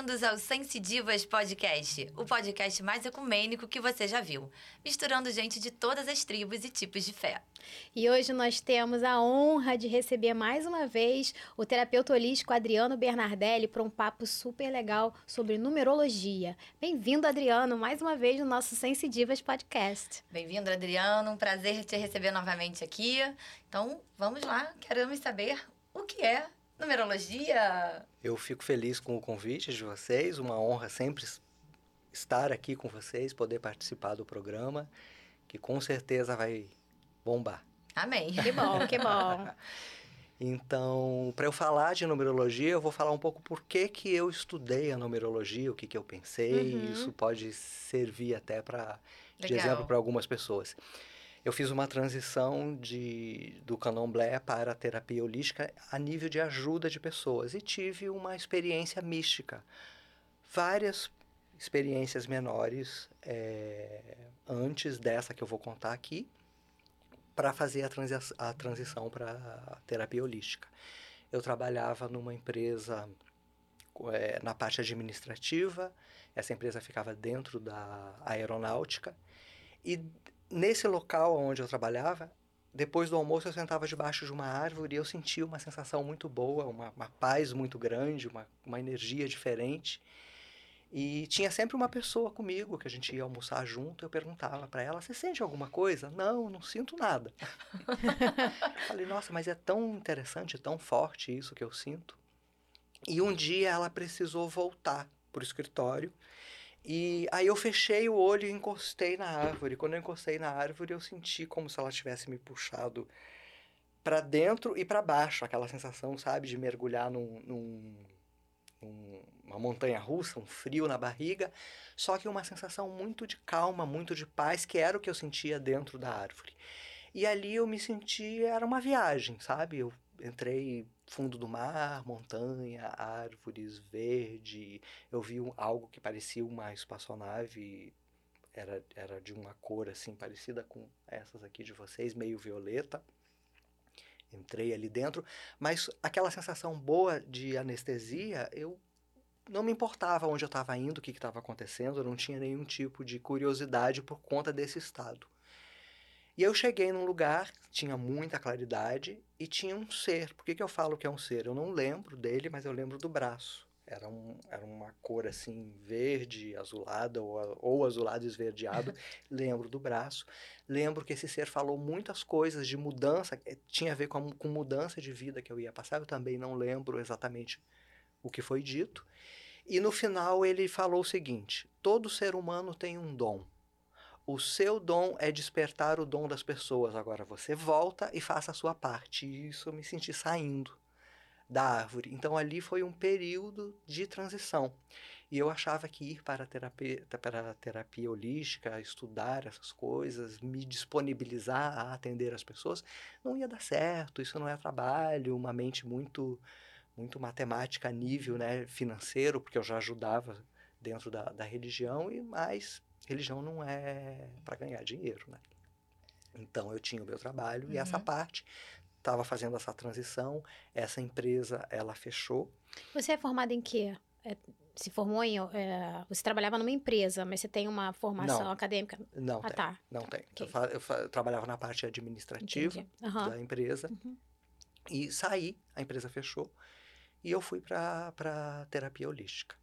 Bem-vindos ao Sensidivas Podcast, o podcast mais ecumênico que você já viu, misturando gente de todas as tribos e tipos de fé. E hoje nós temos a honra de receber mais uma vez o terapeuta holístico Adriano Bernardelli para um papo super legal sobre numerologia. Bem-vindo, Adriano, mais uma vez no nosso Sensidivas Podcast. Bem-vindo, Adriano, um prazer te receber novamente aqui. Então, vamos lá, queremos saber o que é numerologia. Eu fico feliz com o convite de vocês, uma honra sempre estar aqui com vocês, poder participar do programa, que com certeza vai bombar. Amém. Que bom, que bom. Então, para eu falar de numerologia, eu vou falar um pouco por que, que eu estudei a numerologia, o que, que eu pensei. Uhum. Isso pode servir até para de exemplo para algumas pessoas. Eu fiz uma transição de, do candomblé para a terapia holística a nível de ajuda de pessoas e tive uma experiência mística. Várias experiências menores é, antes dessa que eu vou contar aqui para fazer a, transi a transição para a terapia holística. Eu trabalhava numa empresa é, na parte administrativa, essa empresa ficava dentro da aeronáutica e nesse local onde eu trabalhava, depois do almoço eu sentava debaixo de uma árvore e eu sentia uma sensação muito boa, uma, uma paz muito grande, uma, uma energia diferente. E tinha sempre uma pessoa comigo que a gente ia almoçar junto. Eu perguntava para ela: Você sente alguma coisa? Não, não sinto nada. Falei: Nossa, mas é tão interessante, tão forte isso que eu sinto. E um dia ela precisou voltar para o escritório e aí eu fechei o olho e encostei na árvore. Quando eu encostei na árvore, eu senti como se ela tivesse me puxado para dentro e para baixo, aquela sensação, sabe, de mergulhar num, num, num, uma montanha russa, um frio na barriga, só que uma sensação muito de calma, muito de paz, que era o que eu sentia dentro da árvore. E ali eu me senti, era uma viagem, sabe? Eu entrei fundo do mar, montanha, árvores, verde. Eu vi um, algo que parecia uma espaçonave, era, era de uma cor assim parecida com essas aqui de vocês, meio violeta. Entrei ali dentro, mas aquela sensação boa de anestesia, eu não me importava onde eu estava indo, o que estava acontecendo, eu não tinha nenhum tipo de curiosidade por conta desse estado. E eu cheguei num lugar, tinha muita claridade e tinha um ser. Por que, que eu falo que é um ser? Eu não lembro dele, mas eu lembro do braço. Era, um, era uma cor assim, verde, azulada ou, ou azulado esverdeado. lembro do braço. Lembro que esse ser falou muitas coisas de mudança, eh, tinha a ver com, a, com mudança de vida que eu ia passar. Eu também não lembro exatamente o que foi dito. E no final ele falou o seguinte: todo ser humano tem um dom. O seu dom é despertar o dom das pessoas. Agora você volta e faça a sua parte. E isso eu me senti saindo da árvore. Então ali foi um período de transição. E eu achava que ir para a terapia, para a terapia holística, estudar essas coisas, me disponibilizar a atender as pessoas, não ia dar certo. Isso não é trabalho, uma mente muito muito matemática a nível né, financeiro, porque eu já ajudava dentro da, da religião, e mais religião não é para ganhar dinheiro, né? Então eu tinha o meu trabalho uhum. e essa uhum. parte estava fazendo essa transição. Essa empresa ela fechou. Você é formado em quê? É, se formou em. É, você trabalhava numa empresa, mas você tem uma formação não, acadêmica? Não, ah, tem, tá. não tem. Okay. Eu, eu, eu, trabalhava na parte administrativa uhum. da empresa uhum. e saí, a empresa fechou e eu fui para terapia holística.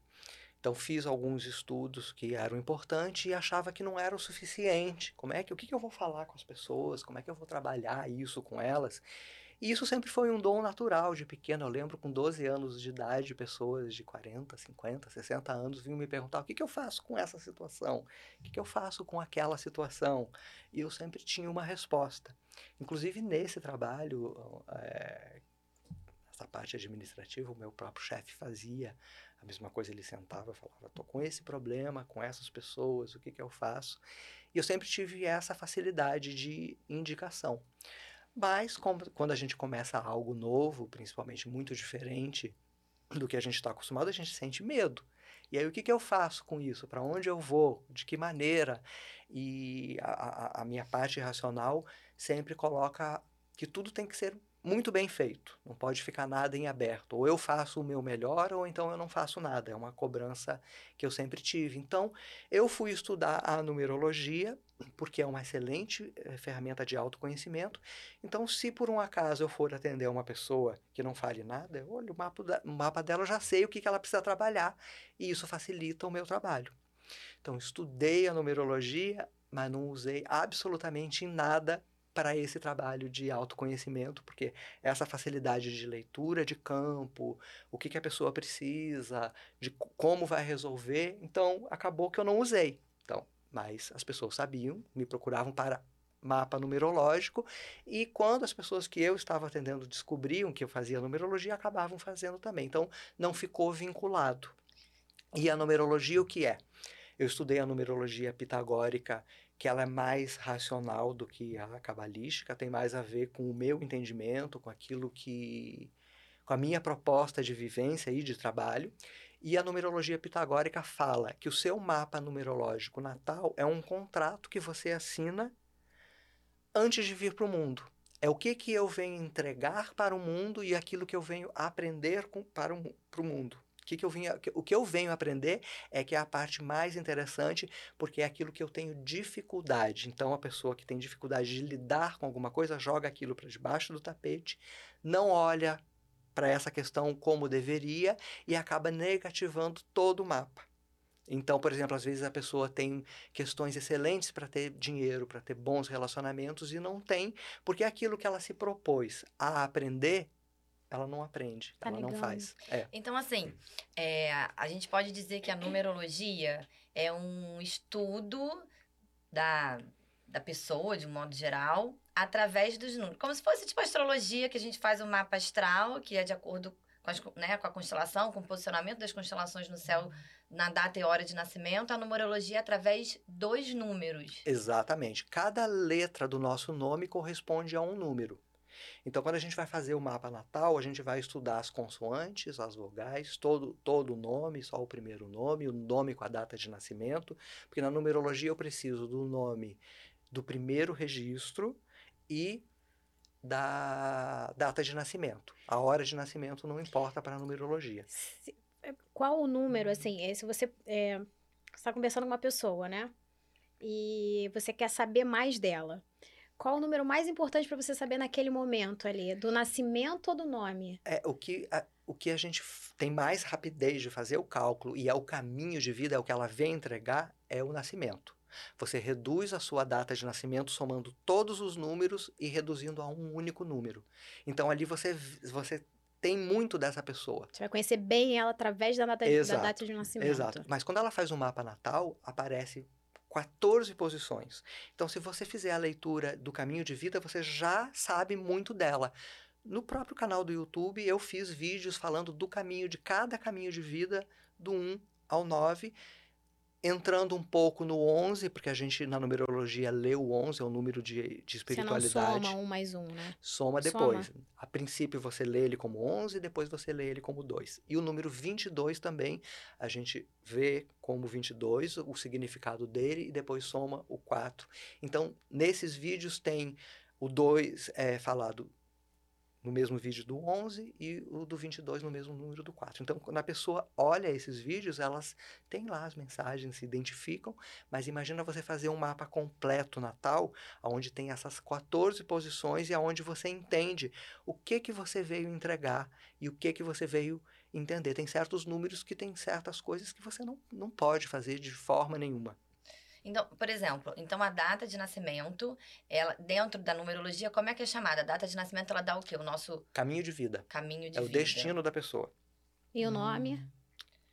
Então fiz alguns estudos que eram importantes e achava que não era o suficiente. Como é que o que, que eu vou falar com as pessoas? Como é que eu vou trabalhar isso com elas? E isso sempre foi um dom natural de pequeno. Eu lembro com 12 anos de idade, pessoas de 40, 50, 60 anos vinham me perguntar o que, que eu faço com essa situação? O que, que eu faço com aquela situação? E eu sempre tinha uma resposta. Inclusive nesse trabalho é, essa parte administrativa, o meu próprio chefe fazia a mesma coisa, ele sentava e falava, tô com esse problema, com essas pessoas, o que que eu faço? E eu sempre tive essa facilidade de indicação. Mas quando a gente começa algo novo, principalmente muito diferente do que a gente está acostumado, a gente sente medo. E aí o que, que eu faço com isso? Para onde eu vou? De que maneira? E a, a, a minha parte racional sempre coloca que tudo tem que ser muito bem feito. Não pode ficar nada em aberto. Ou eu faço o meu melhor, ou então eu não faço nada. É uma cobrança que eu sempre tive. Então, eu fui estudar a numerologia, porque é uma excelente eh, ferramenta de autoconhecimento. Então, se por um acaso eu for atender uma pessoa que não fale nada, eu olho o mapa, da, o mapa dela, já sei o que, que ela precisa trabalhar. E isso facilita o meu trabalho. Então, estudei a numerologia, mas não usei absolutamente nada para esse trabalho de autoconhecimento, porque essa facilidade de leitura de campo, o que, que a pessoa precisa, de como vai resolver, então acabou que eu não usei. Então, mas as pessoas sabiam, me procuravam para mapa numerológico e quando as pessoas que eu estava atendendo descobriam que eu fazia numerologia, acabavam fazendo também. Então, não ficou vinculado. E a numerologia o que é? Eu estudei a numerologia pitagórica que ela é mais racional do que a cabalística, tem mais a ver com o meu entendimento, com aquilo que com a minha proposta de vivência e de trabalho. E a numerologia pitagórica fala que o seu mapa numerológico natal é um contrato que você assina antes de vir para o mundo. É o que, que eu venho entregar para o mundo e aquilo que eu venho aprender com, para o, para o mundo que, que eu vim, o que eu venho aprender é que é a parte mais interessante, porque é aquilo que eu tenho dificuldade. Então, a pessoa que tem dificuldade de lidar com alguma coisa joga aquilo para debaixo do tapete, não olha para essa questão como deveria e acaba negativando todo o mapa. Então, por exemplo, às vezes a pessoa tem questões excelentes para ter dinheiro, para ter bons relacionamentos e não tem, porque aquilo que ela se propôs a aprender ela não aprende, tá ela não faz. É. Então, assim, é, a gente pode dizer que a numerologia é um estudo da, da pessoa, de um modo geral, através dos números. Como se fosse tipo a astrologia, que a gente faz um mapa astral, que é de acordo com, as, né, com a constelação, com o posicionamento das constelações no céu na data e hora de nascimento, a numerologia é através dos números. Exatamente. Cada letra do nosso nome corresponde a um número. Então, quando a gente vai fazer o mapa natal, a gente vai estudar as consoantes, as vogais, todo, todo o nome, só o primeiro nome, o nome com a data de nascimento, porque na numerologia eu preciso do nome do primeiro registro e da data de nascimento. A hora de nascimento não importa para a numerologia. É, qual o número, assim, é, se você é, está conversando com uma pessoa, né? E você quer saber mais dela. Qual o número mais importante para você saber naquele momento ali? Do nascimento ou do nome? É, o que a, o que a gente tem mais rapidez de fazer o cálculo e é o caminho de vida, é o que ela vem entregar, é o nascimento. Você reduz a sua data de nascimento somando todos os números e reduzindo a um único número. Então ali você, você tem muito dessa pessoa. Você vai conhecer bem ela através da data, da data de nascimento. Exato. Mas quando ela faz um mapa natal, aparece 14 posições. Então, se você fizer a leitura do caminho de vida, você já sabe muito dela. No próprio canal do YouTube, eu fiz vídeos falando do caminho, de cada caminho de vida, do 1 ao 9 entrando um pouco no 11, porque a gente na numerologia lê o 11, é o número de, de espiritualidade. Você não soma um mais um, né? Soma depois. Soma. A princípio você lê ele como 11, depois você lê ele como 2. E o número 22 também, a gente vê como 22 o significado dele e depois soma o 4. Então, nesses vídeos tem o 2 é falado no mesmo vídeo do 11 e o do 22 no mesmo número do 4. Então, quando a pessoa olha esses vídeos, elas têm lá as mensagens, se identificam, mas imagina você fazer um mapa completo natal, onde tem essas 14 posições e aonde você entende o que que você veio entregar e o que que você veio entender. Tem certos números que tem certas coisas que você não, não pode fazer de forma nenhuma. Então, por exemplo, então a data de nascimento, ela dentro da numerologia, como é que é chamada? A data de nascimento ela dá o quê? O nosso caminho de vida. Caminho de é vida. É o destino da pessoa. E o nome? Hum.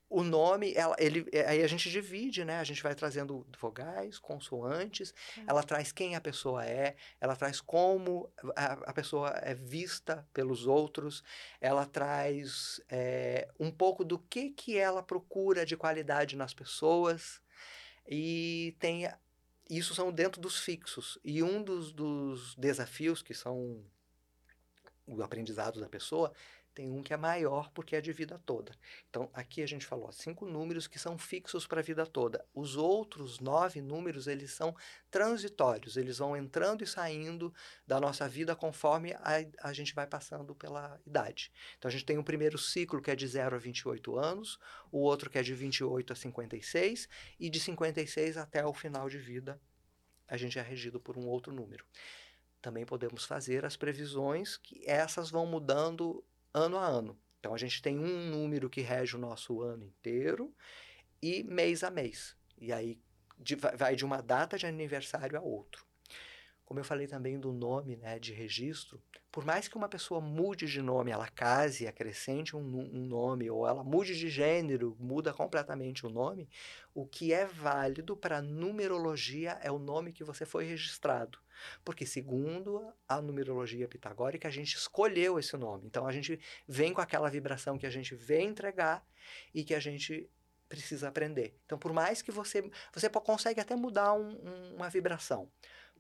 O nome, ela, ele, é, aí a gente divide, né? A gente vai trazendo vogais, consoantes. Hum. Ela traz quem a pessoa é, ela traz como a, a pessoa é vista pelos outros. Ela traz é, um pouco do que que ela procura de qualidade nas pessoas. E tem isso são dentro dos fixos. E um dos, dos desafios que são o aprendizado da pessoa tem um que é maior porque é de vida toda. Então, aqui a gente falou cinco números que são fixos para a vida toda. Os outros nove números, eles são transitórios, eles vão entrando e saindo da nossa vida conforme a, a gente vai passando pela idade. Então, a gente tem o primeiro ciclo que é de 0 a 28 anos, o outro que é de 28 a 56, e de 56 até o final de vida, a gente é regido por um outro número também podemos fazer as previsões que essas vão mudando ano a ano. Então a gente tem um número que rege o nosso ano inteiro e mês a mês. E aí de, vai de uma data de aniversário a outro. Como eu falei também do nome né, de registro, por mais que uma pessoa mude de nome, ela case, acrescente um, um, nome, ou ela mude de gênero, muda completamente o nome, o que é válido para numerologia é o nome que você foi registrado. Porque, segundo a numerologia pitagórica, a gente escolheu esse nome. Então, a gente vem com aquela vibração que a gente vem entregar e que a gente precisa aprender. Então, por mais que você... Você consegue até mudar um, um, uma vibração.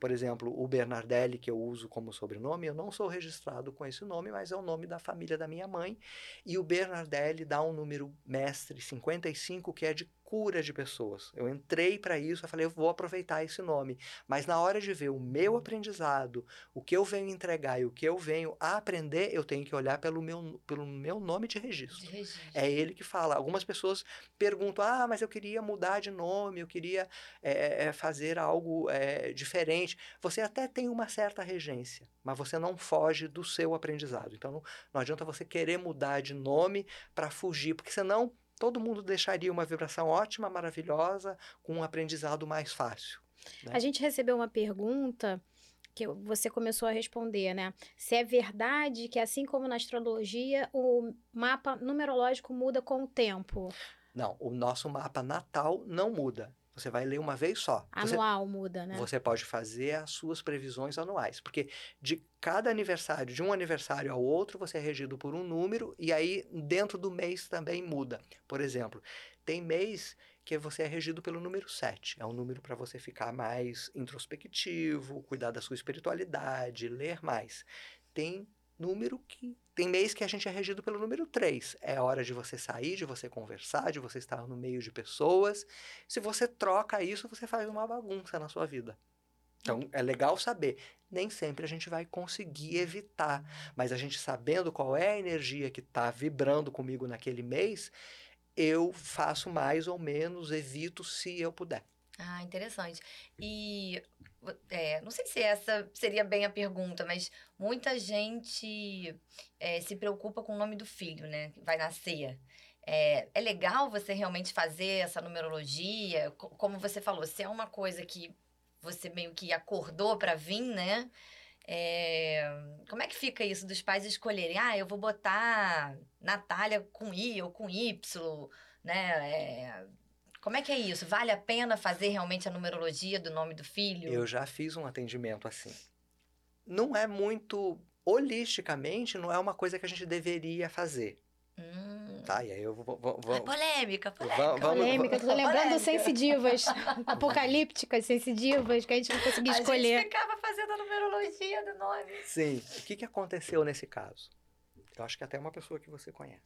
Por exemplo, o Bernardelli, que eu uso como sobrenome, eu não sou registrado com esse nome, mas é o nome da família da minha mãe. E o Bernardelli dá um número mestre 55, que é de cura de pessoas. Eu entrei para isso, eu falei, eu vou aproveitar esse nome. Mas na hora de ver o meu aprendizado, o que eu venho entregar e o que eu venho a aprender, eu tenho que olhar pelo meu, pelo meu nome de registro. de registro. É ele que fala. Algumas pessoas perguntam, ah, mas eu queria mudar de nome, eu queria é, fazer algo é, diferente. Você até tem uma certa regência, mas você não foge do seu aprendizado. Então, não, não adianta você querer mudar de nome para fugir, porque senão todo mundo deixaria uma vibração ótima, maravilhosa, com um aprendizado mais fácil. Né? A gente recebeu uma pergunta que você começou a responder, né? Se é verdade que, assim como na astrologia, o mapa numerológico muda com o tempo? Não, o nosso mapa natal não muda. Você vai ler uma vez só. Anual você, muda, né? Você pode fazer as suas previsões anuais. Porque de cada aniversário, de um aniversário ao outro, você é regido por um número e aí dentro do mês também muda. Por exemplo, tem mês que você é regido pelo número 7. É um número para você ficar mais introspectivo, cuidar da sua espiritualidade, ler mais. Tem número que. Tem mês que a gente é regido pelo número 3. É hora de você sair, de você conversar, de você estar no meio de pessoas. Se você troca isso, você faz uma bagunça na sua vida. Então, é legal saber. Nem sempre a gente vai conseguir evitar, mas a gente sabendo qual é a energia que está vibrando comigo naquele mês, eu faço mais ou menos, evito se eu puder. Ah, interessante. E é, não sei se essa seria bem a pergunta, mas muita gente é, se preocupa com o nome do filho, né? Vai nascer. É, é legal você realmente fazer essa numerologia, como você falou, se é uma coisa que você meio que acordou para vir, né? É, como é que fica isso dos pais escolherem? Ah, eu vou botar Natália com I ou com Y, né? É, como é que é isso? Vale a pena fazer realmente a numerologia do nome do filho? Eu já fiz um atendimento assim. Não é muito. Holisticamente, não é uma coisa que a gente deveria fazer. Hum. Tá, e aí eu vou. vou, vou é polêmica, polêmica. Vamos, polêmica, tô lembrando polêmica. sensidivas, apocalípticas, sensidivas, que a gente não conseguia escolher. A gente ficava fazendo a numerologia do nome. Sim. O que, que aconteceu nesse caso? Eu acho que até uma pessoa que você conhece.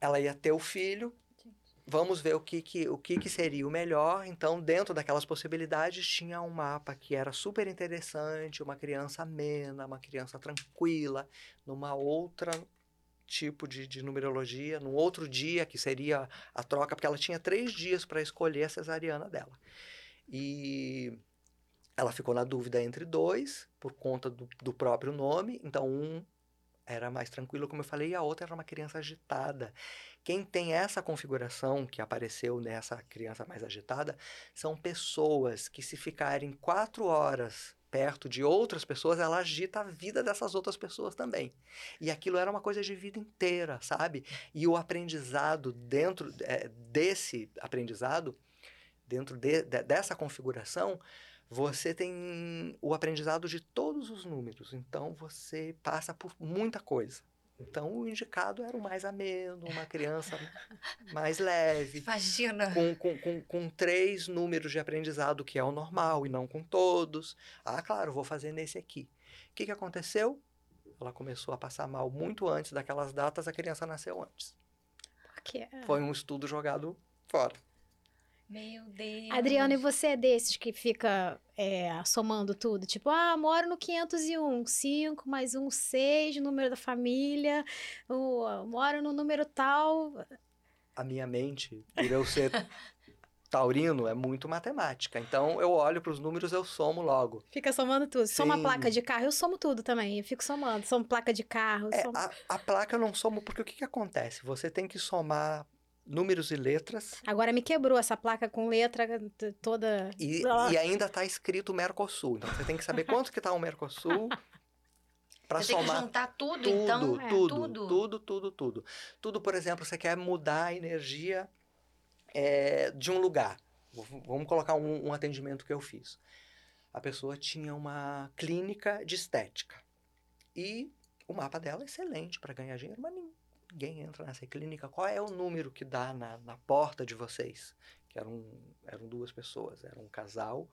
Ela ia ter o filho, vamos ver o que, que, o que, que seria o melhor. Então, dentro daquelas possibilidades, tinha um mapa que era super interessante, uma criança amena, uma criança tranquila, numa outra tipo de, de numerologia, num outro dia, que seria a troca, porque ela tinha três dias para escolher a cesariana dela. E ela ficou na dúvida entre dois, por conta do, do próprio nome. Então, um era mais tranquilo, como eu falei, e a outra era uma criança agitada. Quem tem essa configuração que apareceu nessa criança mais agitada são pessoas que, se ficarem quatro horas perto de outras pessoas, ela agita a vida dessas outras pessoas também. E aquilo era uma coisa de vida inteira, sabe? E o aprendizado dentro é, desse aprendizado, dentro de, de, dessa configuração, você tem o aprendizado de todos os números. Então você passa por muita coisa. Então, o indicado era o mais ameno, uma criança mais leve. Imagina! Com, com, com, com, três números de aprendizado, que é o normal, e não com todos. Ah, claro, vou fazer nesse aqui. O que, que aconteceu? ela começou a passar mal muito antes daquelas datas, a criança nasceu antes. Por quê? Foi um estudo jogado fora. Meu Deus. Adriano, e você é desses que fica é, somando tudo? Tipo, ah, moro no 501, 5 mais 1, 6, número da família, ou, moro no número tal. A minha mente, por eu ser taurino, é muito matemática. Então, eu olho para os números, eu somo logo. Fica somando tudo. Soma a placa de carro, eu somo tudo também. Eu fico somando. Somo placa de carro. É, somo... a, a placa eu não somo, porque o que, que acontece? Você tem que somar números e letras. Agora me quebrou essa placa com letra toda. E, e ainda está escrito Mercosul. Então você tem que saber quanto que está o Mercosul. Para somar. Tem que juntar tudo, tudo então. Tudo, é. tudo, tudo, tudo, tudo. Tudo, por exemplo, você quer mudar a energia é, de um lugar. Vamos colocar um, um atendimento que eu fiz. A pessoa tinha uma clínica de estética. E o mapa dela é excelente para ganhar dinheiro, mas ninguém entra nessa clínica. Qual é o número que dá na, na porta de vocês? Que eram, eram duas pessoas, era um casal.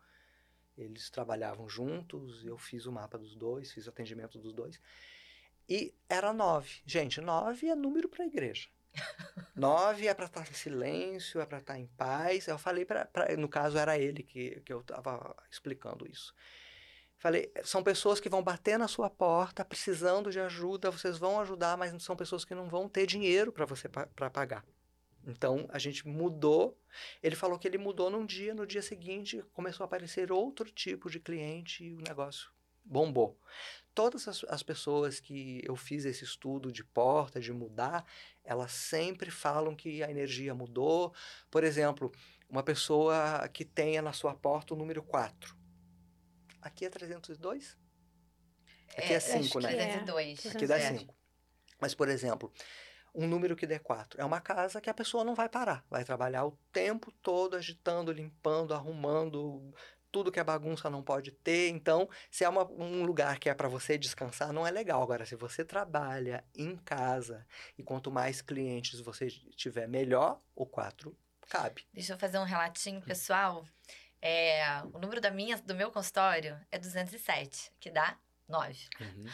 Eles trabalhavam juntos, eu fiz o mapa dos dois, fiz o atendimento dos dois. E era nove. Gente, nove é número para a igreja. Nove é para estar em silêncio, é para estar em paz. Eu falei para, no caso era ele que, que eu estava explicando isso. Falei, são pessoas que vão bater na sua porta precisando de ajuda, vocês vão ajudar, mas são pessoas que não vão ter dinheiro para você para pagar. Então a gente mudou. Ele falou que ele mudou num dia, no dia seguinte começou a aparecer outro tipo de cliente e o negócio bombou. Todas as, as pessoas que eu fiz esse estudo de porta, de mudar, elas sempre falam que a energia mudou. Por exemplo, uma pessoa que tenha na sua porta o número 4 Aqui é 302? Aqui é 5, é, né? 302. Aqui dá 5. Mas, por exemplo, um número que dê 4 é uma casa que a pessoa não vai parar. Vai trabalhar o tempo todo agitando, limpando, arrumando. Tudo que é bagunça não pode ter. Então, se é uma, um lugar que é para você descansar, não é legal. Agora, se você trabalha em casa e quanto mais clientes você tiver, melhor, o 4 cabe. Deixa eu fazer um relatinho pessoal. É, o número da minha, do meu consultório é 207, que dá 9. Uhum.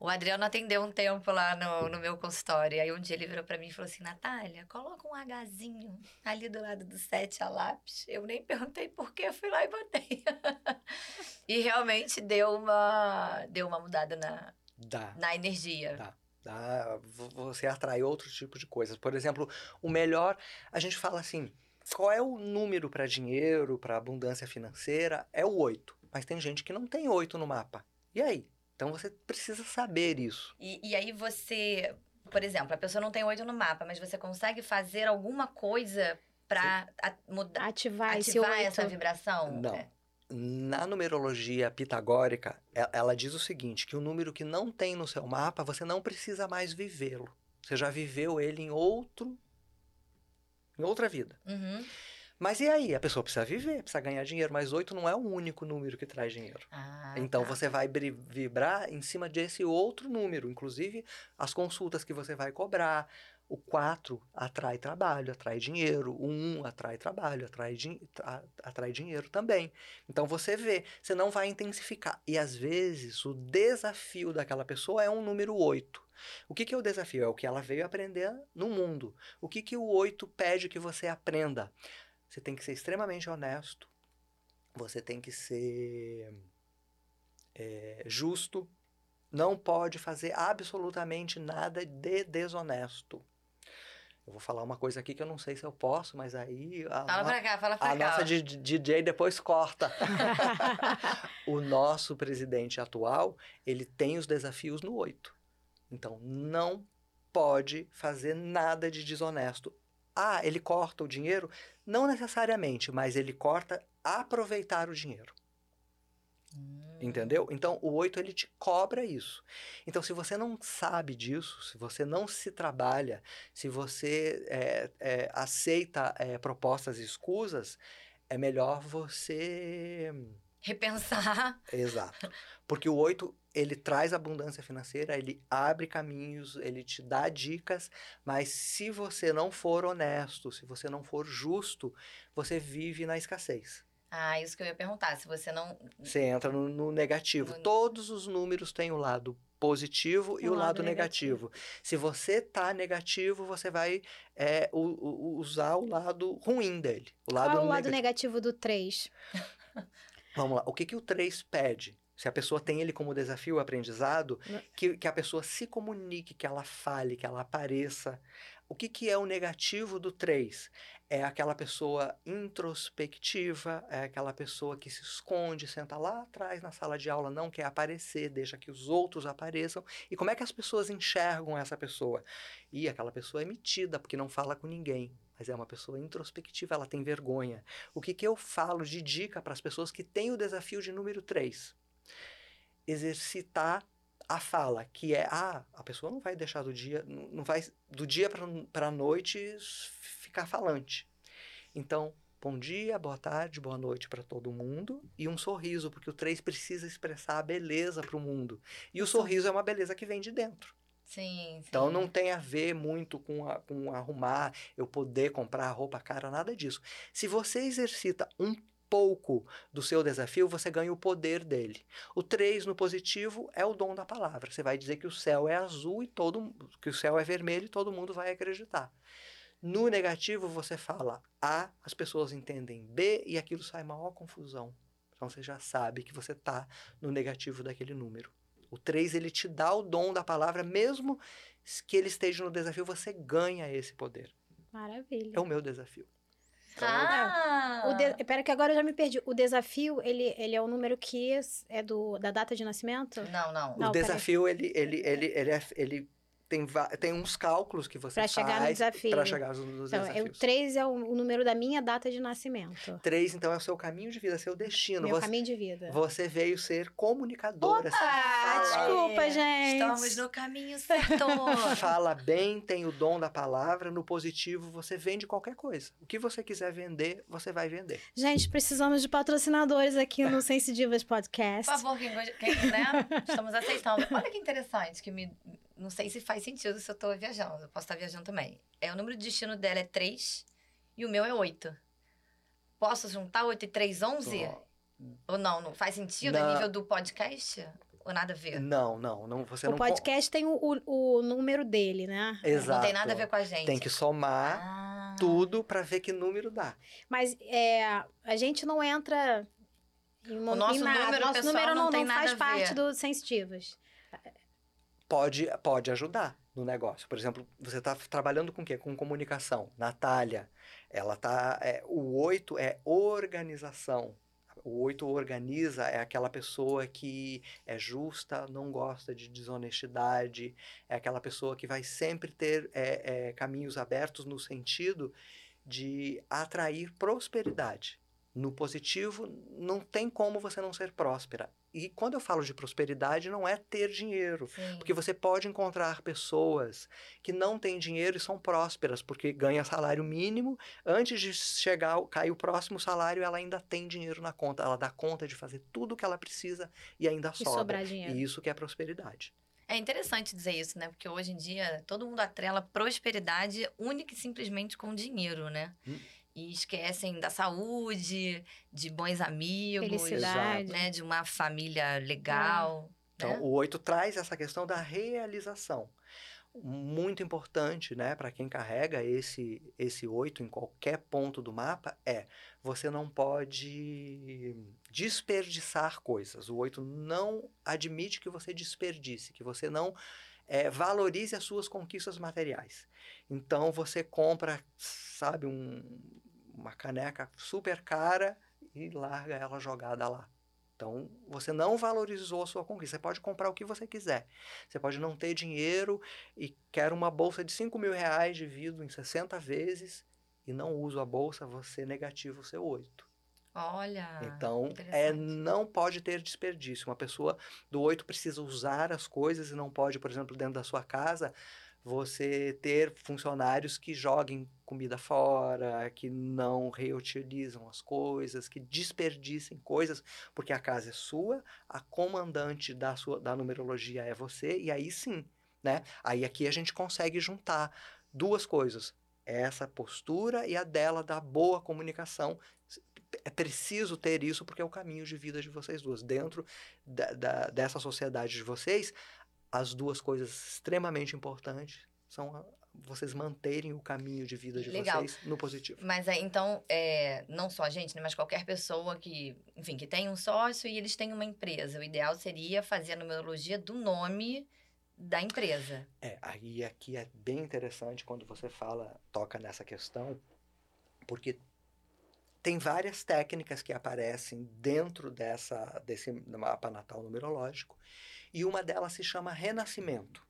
O Adriano atendeu um tempo lá no, no meu consultório. Aí um dia ele virou para mim e falou assim: Natália, coloca um Hzinho ali do lado do 7 a lápis. Eu nem perguntei por quê, fui lá e botei. e realmente deu uma, deu uma mudada na, Dá. na energia. Dá. Dá. Você atrai outro tipo de coisas. Por exemplo, o melhor, a gente fala assim qual é o número para dinheiro, para abundância financeira? É o 8. Mas tem gente que não tem 8 no mapa. E aí? Então você precisa saber isso. E, e aí você, por exemplo, a pessoa não tem 8 no mapa, mas você consegue fazer alguma coisa para mudar, ativar, ativar essa vibração? Não. É. Na numerologia pitagórica, ela diz o seguinte: que o número que não tem no seu mapa, você não precisa mais vivê-lo. Você já viveu ele em outro em outra vida. Uhum. Mas e aí? A pessoa precisa viver, precisa ganhar dinheiro, mas oito não é o único número que traz dinheiro. Ah, então tá. você vai vibrar em cima desse outro número, inclusive as consultas que você vai cobrar. O 4 atrai trabalho, atrai dinheiro. O 1 um atrai trabalho, atrai, atrai dinheiro também. Então você vê, você não vai intensificar. E às vezes o desafio daquela pessoa é um número 8. O que, que é o desafio? É o que ela veio aprender no mundo. O que, que o 8 pede que você aprenda? Você tem que ser extremamente honesto, você tem que ser é, justo, não pode fazer absolutamente nada de desonesto. Eu vou falar uma coisa aqui que eu não sei se eu posso, mas aí. A, fala pra cá, fala pra a cá. A nossa DJ depois corta. o nosso presidente atual, ele tem os desafios no 8. Então, não pode fazer nada de desonesto. Ah, ele corta o dinheiro? Não necessariamente, mas ele corta aproveitar o dinheiro. Hum. Entendeu? Então, o 8 ele te cobra isso. Então, se você não sabe disso, se você não se trabalha, se você é, é, aceita é, propostas escusas, é melhor você. Repensar. Exato. Porque o 8 ele traz abundância financeira, ele abre caminhos, ele te dá dicas, mas se você não for honesto, se você não for justo, você vive na escassez. Ah, isso que eu ia perguntar, se você não... Você entra no, no negativo. No... Todos os números têm o um lado positivo e o lado, lado negativo. negativo. Se você tá negativo, você vai é, o, o, usar o lado ruim dele. O lado Qual é o lado negativo do 3? Vamos lá. O que, que o 3 pede? Se a pessoa tem ele como desafio, aprendizado, que, que a pessoa se comunique, que ela fale, que ela apareça. O que, que é o negativo do 3? É aquela pessoa introspectiva, é aquela pessoa que se esconde, senta lá atrás na sala de aula, não quer aparecer, deixa que os outros apareçam. E como é que as pessoas enxergam essa pessoa? E aquela pessoa é metida, porque não fala com ninguém mas é uma pessoa introspectiva, ela tem vergonha. O que, que eu falo de dica para as pessoas que têm o desafio de número 3? Exercitar a fala, que é, ah, a pessoa não vai deixar do dia, não vai do dia para a noite ficar falante. Então, bom dia, boa tarde, boa noite para todo mundo e um sorriso, porque o 3 precisa expressar a beleza para o mundo. E o sorriso é uma beleza que vem de dentro. Sim, sim. Então não tem a ver muito com, a, com arrumar, eu poder comprar roupa cara, nada disso. Se você exercita um pouco do seu desafio, você ganha o poder dele. O 3 no positivo é o dom da palavra. Você vai dizer que o céu é azul e todo que o céu é vermelho e todo mundo vai acreditar. No negativo você fala A, as pessoas entendem B e aquilo sai maior confusão. Então você já sabe que você está no negativo daquele número. O 3 ele te dá o dom da palavra, mesmo que ele esteja no desafio, você ganha esse poder. Maravilha. É o meu desafio. Então, ah! O de... Pera que agora eu já me perdi. O desafio, ele, ele é o número que é do, da data de nascimento? Não, não. O não, desafio, ele, ele, ele, ele, é, ele tem, tem uns cálculos que você pra faz chegar no desafio. para chegar nos então, desafios. O 3 é o, o, número da minha data de nascimento. 3, então, é o seu caminho de vida, seu destino. Meu você, caminho de vida. Você veio ser comunicadora. Opa, desculpa, gente. Estamos no caminho certo. fala bem, tem o dom da palavra. No positivo, você vende qualquer coisa. O que você quiser vender, você vai vender. Gente, precisamos de patrocinadores aqui no Sense Divas Podcast. Por favor, quem, quem né? Estamos aceitando. Olha que interessante que me não sei se faz sentido se eu tô viajando. Eu posso estar viajando também. É, o número de destino dela é 3 e o meu é 8. Posso juntar 8 e 3, 11? Ou não? Não faz sentido a nível do podcast? Ou nada a ver? Não, não. não você o não podcast tem o, o, o, número dele, né? Exato. Não tem nada a ver com a gente. Tem que somar ah. tudo para ver que número dá. Mas é, a gente não entra em, o nosso em nada. número, nosso número não, não, não faz parte do Sensitivas pode, pode ajudar no negócio. Por exemplo, você está trabalhando com o quê? Com comunicação. Natália, ela tá. É, o oito é organização. O oito organiza é aquela pessoa que é justa, não gosta de desonestidade, é aquela pessoa que vai sempre ter é, é, caminhos abertos no sentido de atrair prosperidade. No positivo, não tem como você não ser próspera. E quando eu falo de prosperidade, não é ter dinheiro. Sim. Porque você pode encontrar pessoas que não têm dinheiro e são prósperas, porque ganha salário mínimo. Antes de chegar, cair o próximo salário, ela ainda tem dinheiro na conta. Ela dá conta de fazer tudo o que ela precisa e ainda e sobra. Sobrar dinheiro. E isso que é prosperidade. É interessante dizer isso, né? Porque hoje em dia todo mundo atrela prosperidade única e simplesmente com dinheiro, né? Hum e esquecem da saúde, de bons amigos, Felicidade. né, de uma família legal. É. Então, né? o 8 traz essa questão da realização. Muito importante, né, para quem carrega esse esse 8 em qualquer ponto do mapa é você não pode desperdiçar coisas. O 8 não admite que você desperdice, que você não é, valorize as suas conquistas materiais. Então você compra, sabe, um, uma caneca super cara e larga ela jogada lá. Então, você não valorizou a sua conquista. Você pode comprar o que você quiser. Você pode não ter dinheiro e quer uma bolsa de 5 mil reais dividido em 60 vezes e não usa a bolsa, você negativa o seu 8. Olha. Então, é, não pode ter desperdício. Uma pessoa do 8 precisa usar as coisas e não pode, por exemplo, dentro da sua casa, você ter funcionários que joguem comida fora, que não reutilizam as coisas, que desperdicem coisas, porque a casa é sua, a comandante da sua da numerologia é você, e aí sim, né? Aí aqui a gente consegue juntar duas coisas, essa postura e a dela da boa comunicação. É preciso ter isso porque é o caminho de vida de vocês duas. Dentro da, da, dessa sociedade de vocês, as duas coisas extremamente importantes são vocês manterem o caminho de vida de Legal. vocês no positivo. Mas então, é, não só a gente, né, mas qualquer pessoa que, enfim, que tem um sócio e eles têm uma empresa, o ideal seria fazer a numerologia do nome da empresa. É, aí aqui é bem interessante quando você fala, toca nessa questão, porque tem várias técnicas que aparecem dentro dessa desse mapa natal numerológico, e uma delas se chama renascimento.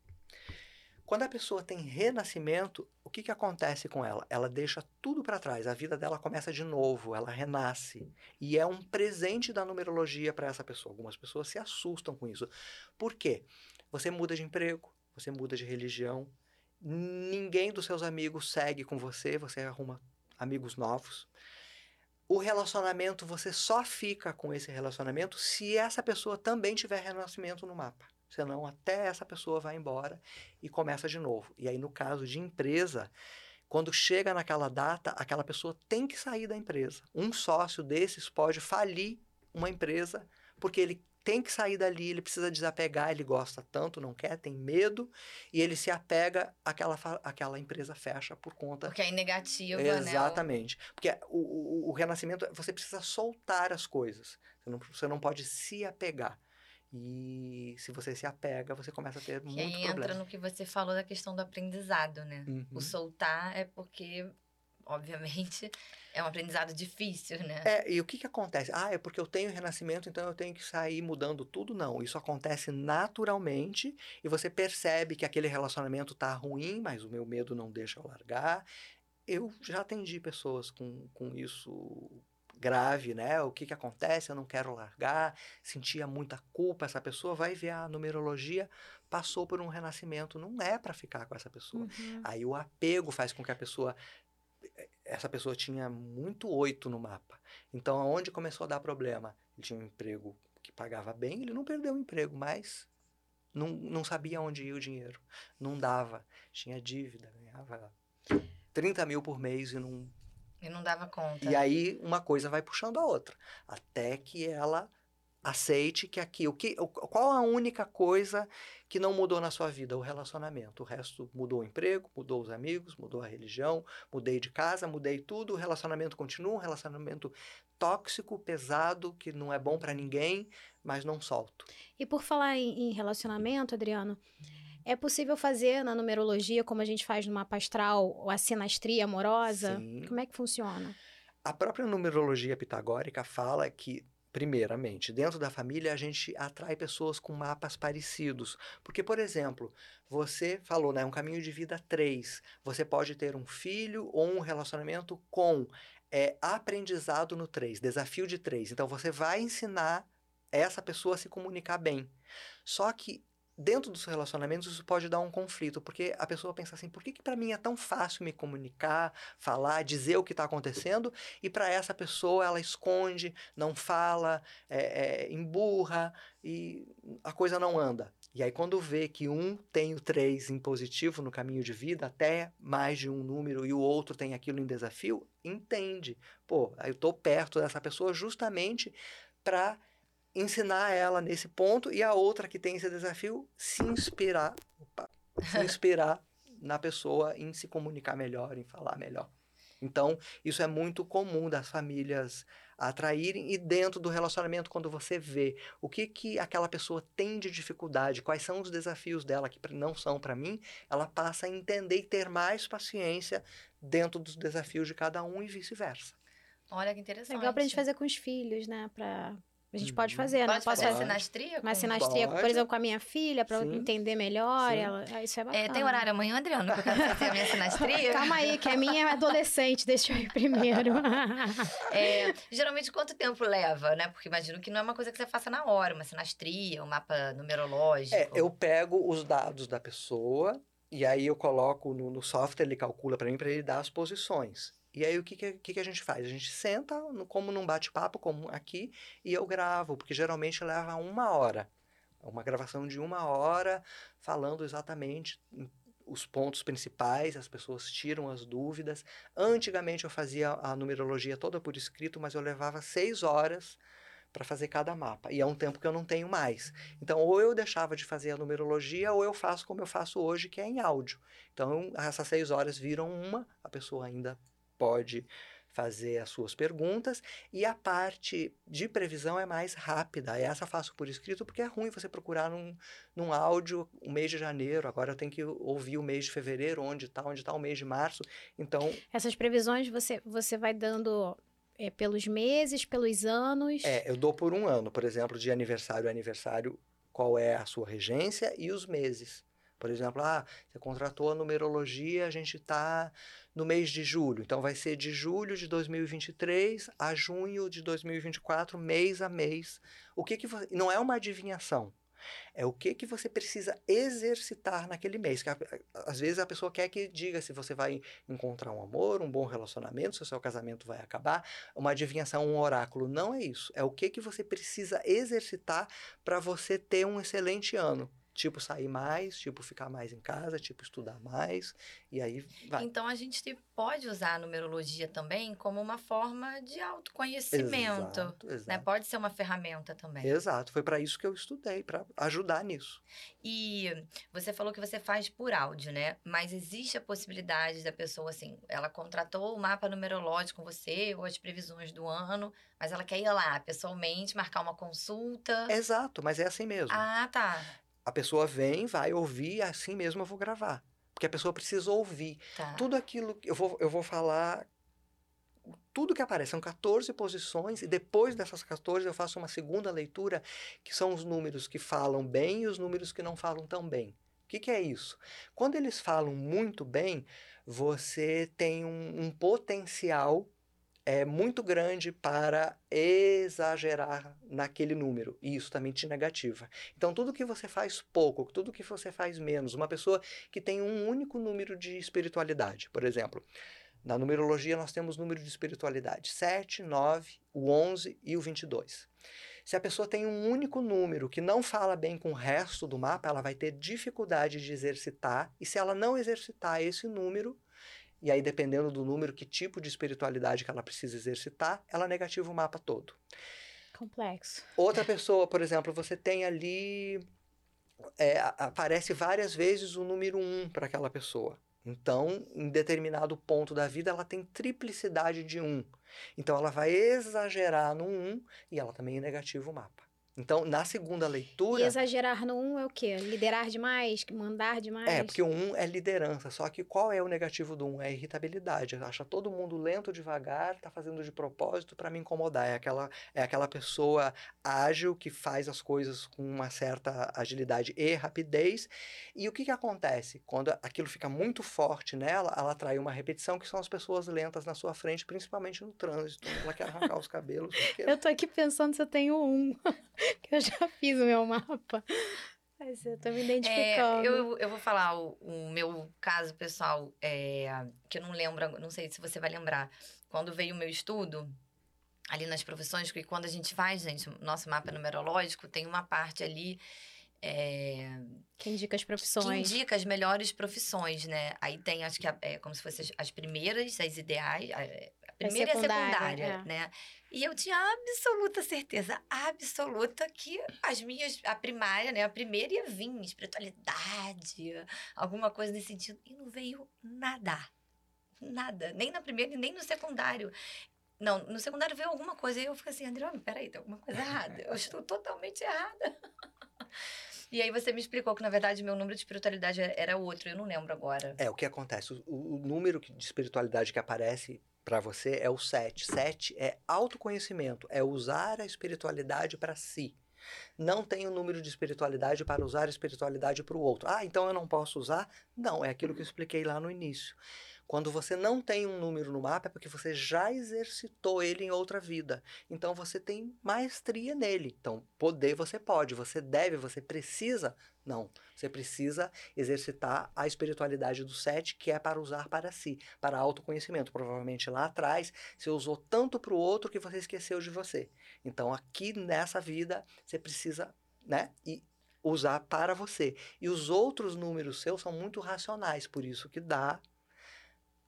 Quando a pessoa tem renascimento, o que, que acontece com ela? Ela deixa tudo para trás, a vida dela começa de novo, ela renasce. E é um presente da numerologia para essa pessoa. Algumas pessoas se assustam com isso. Por quê? Você muda de emprego, você muda de religião, ninguém dos seus amigos segue com você, você arruma amigos novos. O relacionamento, você só fica com esse relacionamento se essa pessoa também tiver renascimento no mapa. Senão, até essa pessoa vai embora e começa de novo. E aí, no caso de empresa, quando chega naquela data, aquela pessoa tem que sair da empresa. Um sócio desses pode falir uma empresa porque ele tem que sair dali, ele precisa desapegar, ele gosta tanto, não quer, tem medo, e ele se apega àquela, àquela empresa fecha por conta. Porque é negativa, né? Exatamente. Né? Porque o, o, o renascimento, você precisa soltar as coisas. Você não, você não pode se apegar. E se você se apega, você começa a ter que muito aí problema. entra no que você falou da questão do aprendizado, né? Uhum. O soltar é porque, obviamente, é um aprendizado difícil, né? É, e o que que acontece? Ah, é porque eu tenho renascimento, então eu tenho que sair mudando tudo? Não, isso acontece naturalmente e você percebe que aquele relacionamento tá ruim, mas o meu medo não deixa eu largar. Eu já atendi pessoas com, com isso grave, né? O que que acontece? Eu não quero largar, sentia muita culpa. Essa pessoa vai ver a numerologia, passou por um renascimento, não é para ficar com essa pessoa. Uhum. Aí o apego faz com que a pessoa essa pessoa tinha muito oito no mapa. Então, aonde começou a dar problema? Ele tinha um emprego que pagava bem, ele não perdeu o emprego, mas não, não sabia onde ia o dinheiro. Não dava. Tinha dívida, ganhava 30 mil por mês e não e não dava conta. E aí uma coisa vai puxando a outra. Até que ela aceite que aqui, o que, qual a única coisa que não mudou na sua vida? O relacionamento. O resto mudou o emprego, mudou os amigos, mudou a religião, mudei de casa, mudei tudo. O relacionamento continua, um relacionamento tóxico, pesado, que não é bom para ninguém, mas não solto. E por falar em, em relacionamento, Adriano, é possível fazer na numerologia, como a gente faz no mapa astral, a sinastria amorosa? Sim. Como é que funciona? A própria numerologia pitagórica fala que primeiramente, dentro da família a gente atrai pessoas com mapas parecidos. Porque, por exemplo, você falou, né, um caminho de vida 3. Você pode ter um filho ou um relacionamento com é, aprendizado no 3, desafio de 3. Então, você vai ensinar essa pessoa a se comunicar bem. Só que dentro dos relacionamentos isso pode dar um conflito, porque a pessoa pensa assim, por que, que para mim é tão fácil me comunicar, falar, dizer o que está acontecendo, e para essa pessoa ela esconde, não fala, é, é, emburra, e a coisa não anda. E aí quando vê que um tem o três em positivo no caminho de vida, até mais de um número, e o outro tem aquilo em desafio, entende. Pô, eu estou perto dessa pessoa justamente para ensinar ela nesse ponto e a outra que tem esse desafio se inspirar, opa, se inspirar na pessoa em se comunicar melhor, em falar melhor. Então, isso é muito comum das famílias atraírem e dentro do relacionamento quando você vê o que que aquela pessoa tem de dificuldade, quais são os desafios dela que não são para mim, ela passa a entender e ter mais paciência dentro dos desafios de cada um e vice-versa. Olha que interessante. Legal pra gente fazer com os filhos, né, para a gente pode uhum. fazer, pode né? Posso fazer sinastria? Uma sinastria, por exemplo, com a minha filha, para entender melhor. Ela, ah, isso é bacana. É, tem horário amanhã, Adriano, pra fazer a minha sinastria? Calma aí, que a minha é adolescente, deixa eu ir primeiro. é, geralmente, quanto tempo leva, né? Porque imagino que não é uma coisa que você faça na hora, uma sinastria, um mapa numerológico. É, eu pego os dados da pessoa e aí eu coloco no, no software, ele calcula para mim, para ele dar as posições. E aí o que, que, que, a gente faz? A gente senta no, como num bate-papo, como aqui, e eu gravo, porque geralmente leva uma hora. Uma gravação de uma hora, falando exatamente os pontos principais, as pessoas tiram as dúvidas. Antigamente eu fazia a numerologia toda por escrito, mas eu levava seis horas para fazer cada mapa. E é um tempo que eu não tenho mais. Então, ou eu deixava de fazer a numerologia, ou eu faço como eu faço hoje, que é em áudio. Então, essas seis horas viram uma, a pessoa ainda pode fazer as suas perguntas e a parte de previsão é mais rápida. Essa faço por escrito porque é ruim você procurar num, num áudio o mês de janeiro, agora eu tenho que ouvir o mês de fevereiro, onde está, onde está o mês de março. Então. Essas previsões você, você vai dando é, pelos meses, pelos anos? É, eu dou por um ano, por exemplo, de aniversário a aniversário, qual é a sua regência e os meses. Por exemplo, ah, você contratou a numerologia, a gente está no mês de julho. Então, vai ser de julho de 2023 a junho de 2024, mês a mês. O que que você... Não é uma adivinhação. É o que que você precisa exercitar naquele mês. Que, às vezes a pessoa quer que diga se você vai encontrar um amor, um bom relacionamento, se o seu casamento vai acabar. Uma adivinhação, um oráculo. Não é isso. É o que que você precisa exercitar para você ter um excelente ano. Tipo, sair mais, tipo, ficar mais em casa, tipo, estudar mais, e aí vai. Então, a gente pode usar a numerologia também como uma forma de autoconhecimento. Exato, exato. Né? Pode ser uma ferramenta também. Exato, foi para isso que eu estudei, para ajudar nisso. E você falou que você faz por áudio, né? Mas existe a possibilidade da pessoa, assim, ela contratou o mapa numerológico com você, ou as previsões do ano, mas ela quer ir lá pessoalmente, marcar uma consulta. Exato, mas é assim mesmo. Ah, tá a pessoa vem, vai ouvir, assim mesmo eu vou gravar. Porque a pessoa precisa ouvir. Tá. Tudo aquilo eu vou, eu vou falar. Tudo que aparece, são 14 posições, e depois dessas 14 eu faço uma segunda leitura, que são os números que falam bem e os números que não falam tão bem. O que, que é isso? Quando eles falam muito bem, você tem um, um potencial é muito grande para exagerar naquele número. E isso também te negativa. Então, tudo que você faz pouco, tudo que você faz menos, uma pessoa que tem um único número de espiritualidade, por exemplo. Na numerologia, nós temos número de espiritualidade: 7, 9, o 11 e o 22. Se a pessoa tem um único número que não fala bem com o resto do mapa, ela vai ter dificuldade de exercitar, e se ela não exercitar esse número, e aí, dependendo do número, que tipo de espiritualidade que ela precisa exercitar, ela negativa o mapa todo. Complexo. Outra pessoa, por exemplo, você tem ali. É, aparece várias vezes o número 1 um para aquela pessoa. Então, em determinado ponto da vida, ela tem triplicidade de 1. Um. Então, ela vai exagerar no 1 um, e ela também é negativa o mapa. Então, na segunda leitura. E exagerar no um é o quê? Liderar demais? Mandar demais? É, porque o um é liderança. Só que qual é o negativo do um? É irritabilidade. Acha todo mundo lento, devagar, tá fazendo de propósito para me incomodar. É aquela, é aquela pessoa ágil que faz as coisas com uma certa agilidade e rapidez. E o que, que acontece? Quando aquilo fica muito forte nela, ela atrai uma repetição, que são as pessoas lentas na sua frente, principalmente no trânsito. Ela quer arrancar os cabelos. Porque... Eu tô aqui pensando se eu tenho um. que eu já fiz o meu mapa. Mas eu tô me identificando. É, eu, eu vou falar o, o meu caso pessoal, é, que eu não lembro, não sei se você vai lembrar. Quando veio o meu estudo, ali nas profissões, que quando a gente faz, gente, nosso mapa numerológico, tem uma parte ali. É, que indica as profissões. Que indica as melhores profissões, né? Aí tem, acho que é como se fossem as primeiras, as ideais, primeira e a secundária, é. né? E eu tinha absoluta certeza, absoluta, que as minhas, a primária, né? A primeira ia vir, espiritualidade, alguma coisa nesse sentido. E não veio nada. Nada. Nem na primeira, nem no secundário. Não, no secundário veio alguma coisa. E eu fiquei assim, André, peraí, tem alguma coisa errada. Eu estou totalmente errada. E aí você me explicou que, na verdade, meu número de espiritualidade era outro, eu não lembro agora. É, o que acontece? O, o número de espiritualidade que aparece para você é o 7. 7 é autoconhecimento, é usar a espiritualidade para si. Não tem o um número de espiritualidade para usar a espiritualidade para o outro. Ah, então eu não posso usar? Não, é aquilo que eu expliquei lá no início. Quando você não tem um número no mapa, é porque você já exercitou ele em outra vida. Então você tem maestria nele. Então, poder você pode, você deve, você precisa. Não. Você precisa exercitar a espiritualidade do sete, que é para usar para si, para autoconhecimento. Provavelmente lá atrás você usou tanto para o outro que você esqueceu de você. Então, aqui nessa vida, você precisa, né? E usar para você. E os outros números seus são muito racionais, por isso que dá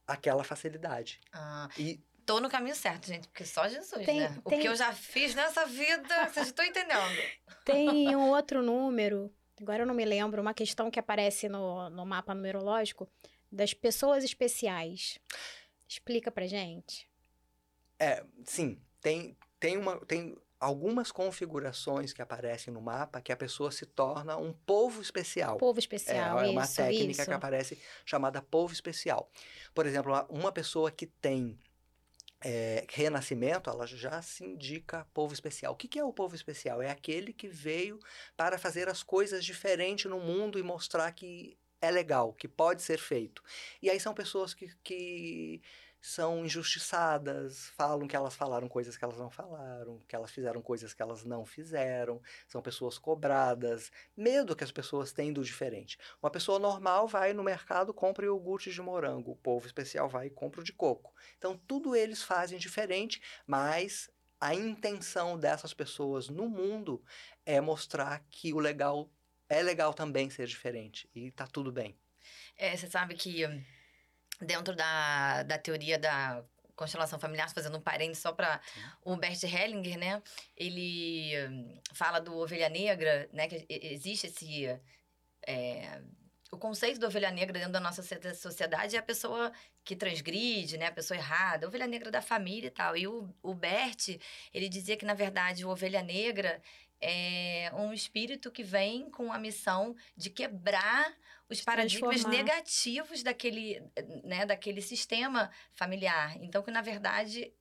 aquela facilidade. Ah. E tô no caminho certo, gente, porque só Jesus, tem, né? Tem... O que eu já fiz nessa vida, vocês estão entendendo. Tem um outro número, agora eu não me lembro, uma questão que aparece no, no mapa numerológico das pessoas especiais. Explica pra gente. É, sim, tem, tem, uma, tem algumas configurações que aparecem no mapa que a pessoa se torna um povo especial. Povo especial, é, é uma isso, técnica isso. que aparece chamada povo especial. Por exemplo, uma pessoa que tem é, renascimento, ela já se indica povo especial. O que, que é o povo especial? É aquele que veio para fazer as coisas diferentes no mundo e mostrar que é legal, que pode ser feito. E aí são pessoas que, que são injustiçadas, falam que elas falaram coisas que elas não falaram, que elas fizeram coisas que elas não fizeram, são pessoas cobradas, medo que as pessoas têm do diferente. Uma pessoa normal vai no mercado, compra iogurte de morango, o povo especial vai e compra o de coco. Então, tudo eles fazem diferente, mas a intenção dessas pessoas no mundo é mostrar que o legal é legal também ser diferente e tá tudo bem. É, você sabe que dentro da, da teoria da constelação familiar, fazendo um parênteses só para o Bert Hellinger, né? Ele hum, fala do ovelha negra, né? Que existe esse... É, o conceito da ovelha negra dentro da nossa sociedade é a pessoa que transgride, né? A pessoa errada, a ovelha negra da família e tal. E o, o Bert, ele dizia que, na verdade, o ovelha negra é um espírito que vem com a missão de quebrar os paradigmas negativos daquele, né, daquele sistema familiar. Então, que na verdade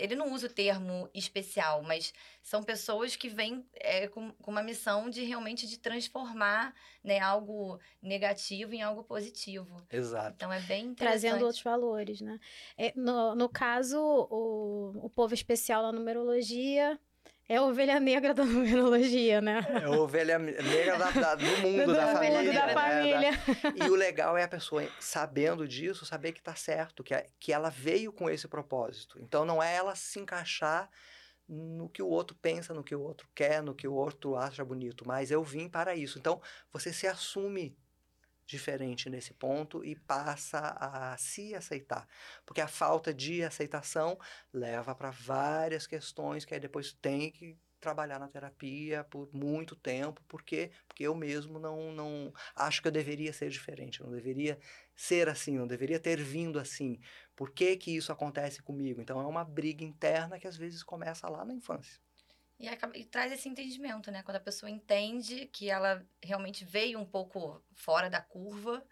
ele não usa o termo especial, mas são pessoas que vêm é, com, com, uma missão de realmente de transformar né, algo negativo em algo positivo. Exato. Então é bem Trazendo outros valores, né? É, no, no caso, o, o povo especial na numerologia é a ovelha negra da numerologia, né? É a ovelha negra da, da, do mundo do, da, família, da né? família. Da... E o legal é a pessoa, sabendo disso, saber que tá certo, que, é, que ela veio com esse propósito. Então não é ela se encaixar no que o outro pensa, no que o outro quer, no que o outro acha bonito, mas eu vim para isso. Então você se assume diferente nesse ponto e passa a se aceitar. Porque a falta de aceitação leva para várias questões que aí depois tem que trabalhar na terapia por muito tempo, porque porque eu mesmo não não acho que eu deveria ser diferente, não deveria ser assim, não deveria ter vindo assim. Por que que isso acontece comigo? Então é uma briga interna que às vezes começa lá na infância. E, acaba, e traz esse entendimento, né? Quando a pessoa entende que ela realmente veio um pouco fora da curva,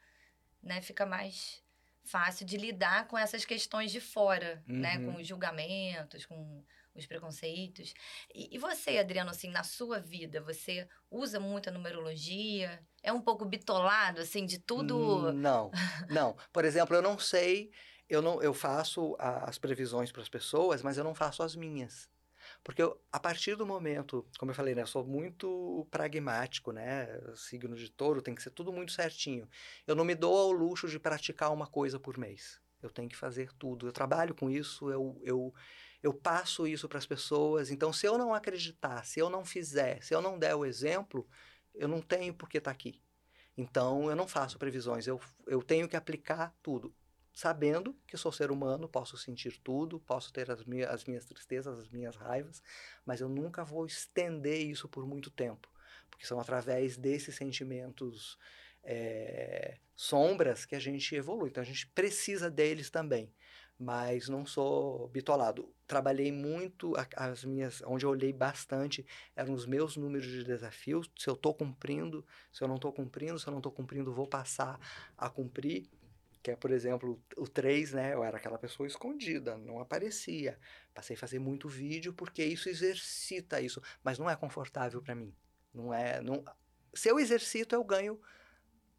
né? Fica mais fácil de lidar com essas questões de fora, uhum. né? Com os julgamentos, com os preconceitos. E, e, você, Adriano, assim, na sua vida, você usa muita numerologia? É um pouco bitolado, assim, de tudo? Não, não. Por exemplo, eu não sei, eu não, eu faço as previsões para as pessoas, mas eu não faço as minhas. Porque eu, a partir do momento, como eu falei, né, eu sou muito pragmático, né? Signo de touro tem que ser tudo muito certinho. Eu não me dou ao luxo de praticar uma coisa por mês. Eu tenho que fazer tudo. Eu trabalho com isso, eu, eu, eu passo isso para as pessoas. Então, se eu não acreditar, se eu não fizer, se eu não der o exemplo, eu não tenho por que estar tá aqui. Então, eu não faço previsões, eu, eu tenho que aplicar tudo sabendo que sou ser humano, posso sentir tudo, posso ter as minhas, as minhas tristezas, as minhas raivas, mas eu nunca vou estender isso por muito tempo, porque são através desses sentimentos é, sombras que a gente evolui. Então a gente precisa deles também, mas não sou bitolado. Trabalhei muito as minhas, onde eu olhei bastante eram os meus números de desafios. Se eu estou cumprindo, se eu não estou cumprindo, se eu não estou cumprindo, vou passar a cumprir que é, por exemplo, o 3, né? Eu era aquela pessoa escondida, não aparecia. Passei a fazer muito vídeo porque isso exercita isso, mas não é confortável para mim. Não é, não Se eu exercito, eu ganho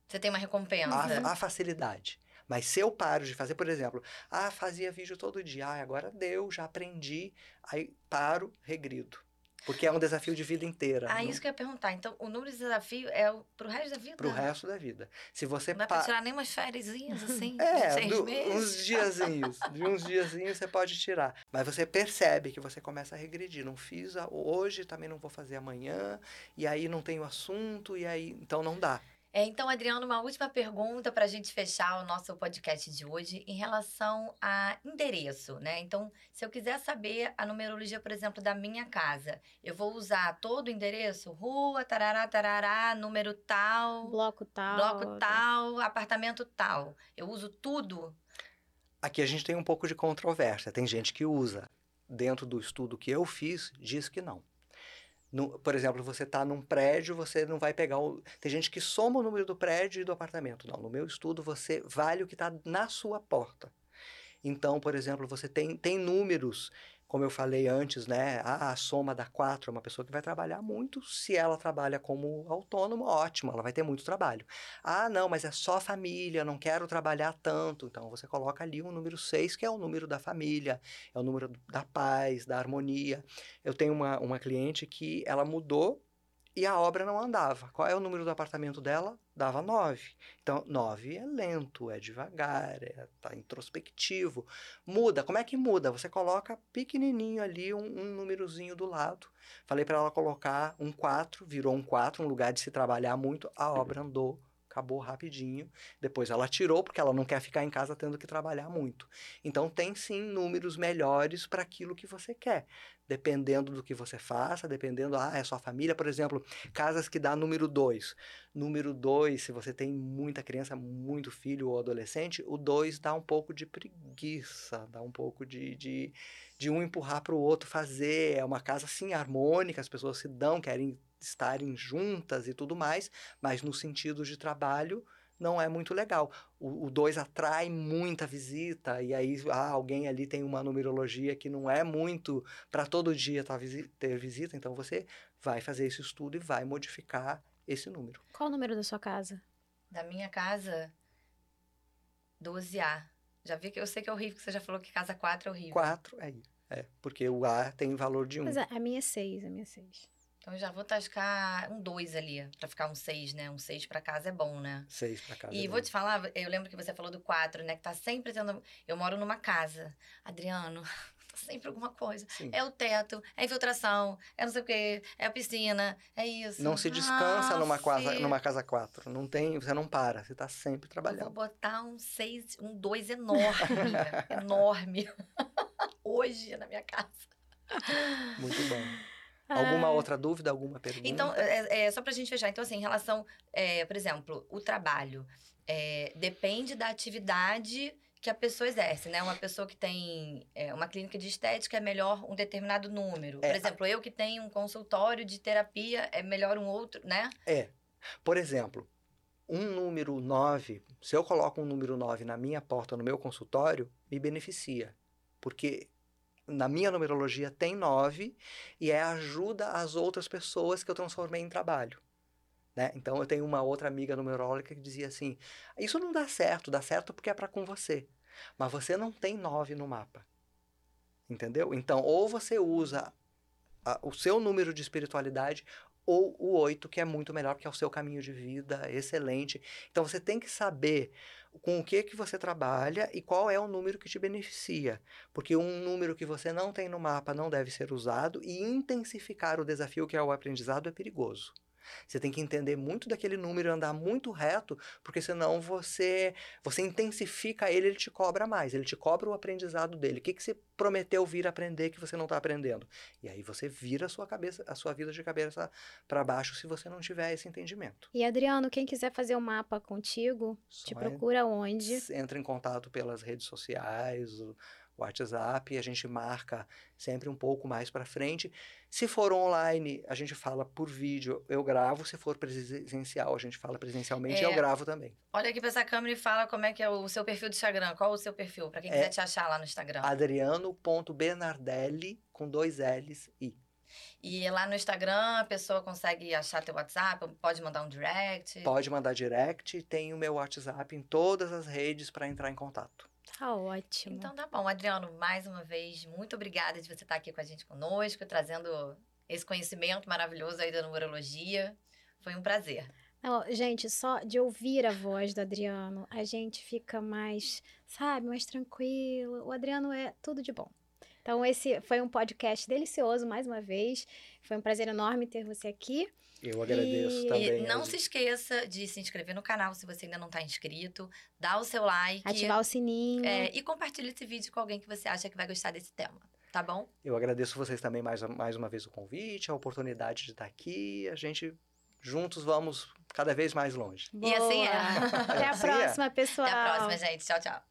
Você tem uma recompensa. A, a facilidade. Mas se eu paro de fazer, por exemplo, ah, fazia vídeo todo dia, ah, agora deu, já aprendi, aí paro, regrido. Porque é um desafio de vida inteira. Ah, não? isso que eu ia perguntar. Então, o número de desafio é pro resto da vida? Pro resto da vida. Se você não dá pa... pra tirar nem umas férias assim? é, do, uns diazinhos. de uns diazinhos você pode tirar. Mas você percebe que você começa a regredir. Não fiz hoje, também não vou fazer amanhã. E aí não tenho assunto, e aí... Então não dá. É, então, Adriano, uma última pergunta para a gente fechar o nosso podcast de hoje em relação a endereço, né? Então, se eu quiser saber a numerologia, por exemplo, da minha casa, eu vou usar todo o endereço? Rua, tarará, tarará, número tal. Bloco tal. Bloco tal, apartamento tal. Eu uso tudo? Aqui a gente tem um pouco de controvérsia. Tem gente que usa. Dentro do estudo que eu fiz, diz que não. No, por exemplo, você está num prédio, você não vai pegar o. Tem gente que soma o número do prédio e do apartamento. Não, no meu estudo, você vale o que está na sua porta. Então, por exemplo, você tem, tem números como eu falei antes, né, a, a soma da quatro é uma pessoa que vai trabalhar muito. Se ela trabalha como autônoma, ótimo, ela vai ter muito trabalho. Ah, não, mas é só família, não quero trabalhar tanto. Então você coloca ali o número seis, que é o número da família, é o número da paz, da harmonia. Eu tenho uma, uma cliente que ela mudou e a obra não andava. Qual é o número do apartamento dela? Dava nove. Então, nove é lento, é devagar, é tá introspectivo. Muda. Como é que muda? Você coloca pequenininho ali um, um númerozinho do lado. Falei para ela colocar um quatro, virou um quatro, um lugar de se trabalhar muito. A obra andou acabou rapidinho. Depois ela tirou porque ela não quer ficar em casa tendo que trabalhar muito. Então tem sim números melhores para aquilo que você quer, dependendo do que você faça, dependendo, ah, é sua família, por exemplo, casas que dá número 2. Número 2, se você tem muita criança, muito filho ou adolescente, o 2 dá um pouco de preguiça, dá um pouco de, de, de um empurrar para o outro fazer. É uma casa sim harmônica, as pessoas se dão, querem estarem juntas e tudo mais, mas no sentido de trabalho não é muito legal. O 2 atrai muita visita, e aí ah, alguém ali tem uma numerologia que não é muito para todo dia tá, ter visita, então você vai fazer esse estudo e vai modificar esse número. Qual o número da sua casa? Da minha casa, 12A. Já vi que eu sei que é horrível, que você já falou que casa 4 é horrível. 4, é, é, porque o A tem valor de 1. Um. Mas a, a minha é 6, a minha é 6. Então já vou tascar um 2 ali, pra ficar um 6, né? Um 6 pra casa é bom, né? 6 pra casa. E é vou te falar, eu lembro que você falou do 4, né? Que tá sempre tendo. Eu moro numa casa. Adriano, tá sempre alguma coisa. Sim. É o teto, é a infiltração, é não sei o quê, é a piscina, é isso. Não se descansa numa, casa, numa casa 4. Não tem, você não para, você tá sempre trabalhando. Eu vou botar um 6, um 2 enorme, enorme. Hoje na minha casa. Muito bom. Alguma ah. outra dúvida, alguma pergunta? Então, é, é, só pra gente fechar. Então, assim, em relação, é, por exemplo, o trabalho. É, depende da atividade que a pessoa exerce, né? Uma pessoa que tem é, uma clínica de estética é melhor um determinado número. É, por exemplo, eu que tenho um consultório de terapia é melhor um outro, né? É. Por exemplo, um número 9, se eu coloco um número 9 na minha porta, no meu consultório, me beneficia. Porque na minha numerologia tem nove e é ajuda às outras pessoas que eu transformei em trabalho. Né? Então eu tenho uma outra amiga numeróloga que dizia assim: isso não dá certo, dá certo porque é para com você, mas você não tem nove no mapa, entendeu? Então ou você usa a, o seu número de espiritualidade ou o oito que é muito melhor que é o seu caminho de vida excelente. Então você tem que saber com o que que você trabalha e qual é o número que te beneficia. Porque um número que você não tem no mapa não deve ser usado e intensificar o desafio que é o aprendizado é perigoso. Você tem que entender muito daquele número e andar muito reto, porque senão você você intensifica ele, ele te cobra mais, ele te cobra o aprendizado dele. O que, que você prometeu vir aprender que você não está aprendendo? E aí você vira a sua cabeça, a sua vida de cabeça para baixo se você não tiver esse entendimento. E Adriano, quem quiser fazer o um mapa contigo, Só te procura onde? Entra em contato pelas redes sociais, WhatsApp, a gente marca sempre um pouco mais para frente. Se for online, a gente fala por vídeo, eu gravo. Se for presencial, a gente fala presencialmente, é, eu gravo também. Olha aqui para essa câmera e fala como é que é o seu perfil do Instagram. Qual o seu perfil, para quem é quiser te achar lá no Instagram? Adriano.bernardelli, com dois L's e. E lá no Instagram a pessoa consegue achar teu WhatsApp, pode mandar um direct? Pode mandar direct, tem o meu WhatsApp em todas as redes para entrar em contato. Tá ótimo. Então tá bom, Adriano, mais uma vez, muito obrigada de você estar aqui com a gente conosco, trazendo esse conhecimento maravilhoso aí da numerologia. Foi um prazer. Não, gente, só de ouvir a voz do Adriano, a gente fica mais, sabe, mais tranquilo. O Adriano é tudo de bom. Então, esse foi um podcast delicioso, mais uma vez. Foi um prazer enorme ter você aqui. Eu agradeço e... também. E não se esqueça de se inscrever no canal se você ainda não está inscrito. Dá o seu like. Ativar o sininho. É, e compartilhe esse vídeo com alguém que você acha que vai gostar desse tema. Tá bom? Eu agradeço vocês também mais, mais uma vez o convite, a oportunidade de estar aqui. A gente juntos vamos cada vez mais longe. Boa. E assim é. Até a assim é. próxima, pessoal. Até a próxima, gente. Tchau, tchau.